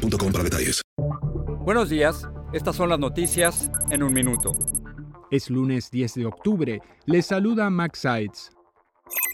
boostmobile.com para detalles. Buenos días, estas son las noticias en un minuto. Es lunes 10 de octubre. Les saluda Max Sides.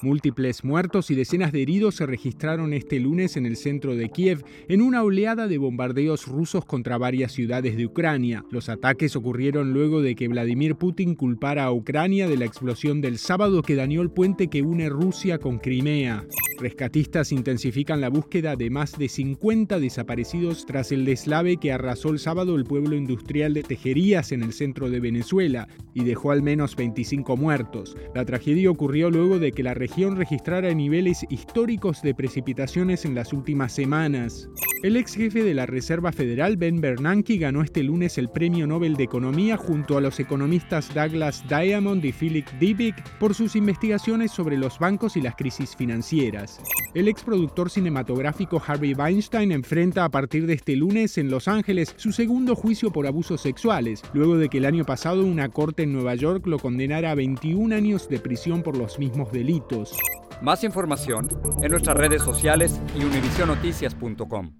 Múltiples muertos y decenas de heridos se registraron este lunes en el centro de Kiev en una oleada de bombardeos rusos contra varias ciudades de Ucrania. Los ataques ocurrieron luego de que Vladimir Putin culpara a Ucrania de la explosión del sábado que dañó el puente que une Rusia con Crimea. Rescatistas intensifican la búsqueda de más de 50 desaparecidos tras el deslave que arrasó el sábado el pueblo industrial de Tejerías en el centro de Venezuela y dejó al menos 25 muertos. La tragedia ocurrió luego de que la región registrara niveles históricos de precipitaciones en las últimas semanas. El ex jefe de la Reserva Federal, Ben Bernanke, ganó este lunes el Premio Nobel de Economía junto a los economistas Douglas Diamond y Philip Dybvig por sus investigaciones sobre los bancos y las crisis financieras. El ex productor cinematográfico Harvey Weinstein enfrenta a partir de este lunes en Los Ángeles su segundo juicio por abusos sexuales, luego de que el año pasado una corte en Nueva York lo condenara a 21 años de prisión por los mismos delitos. Más información en nuestras redes sociales y univisionoticias.com.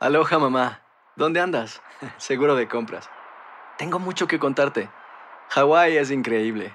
Aloha mamá, ¿dónde andas? Seguro de compras. Tengo mucho que contarte. Hawái es increíble.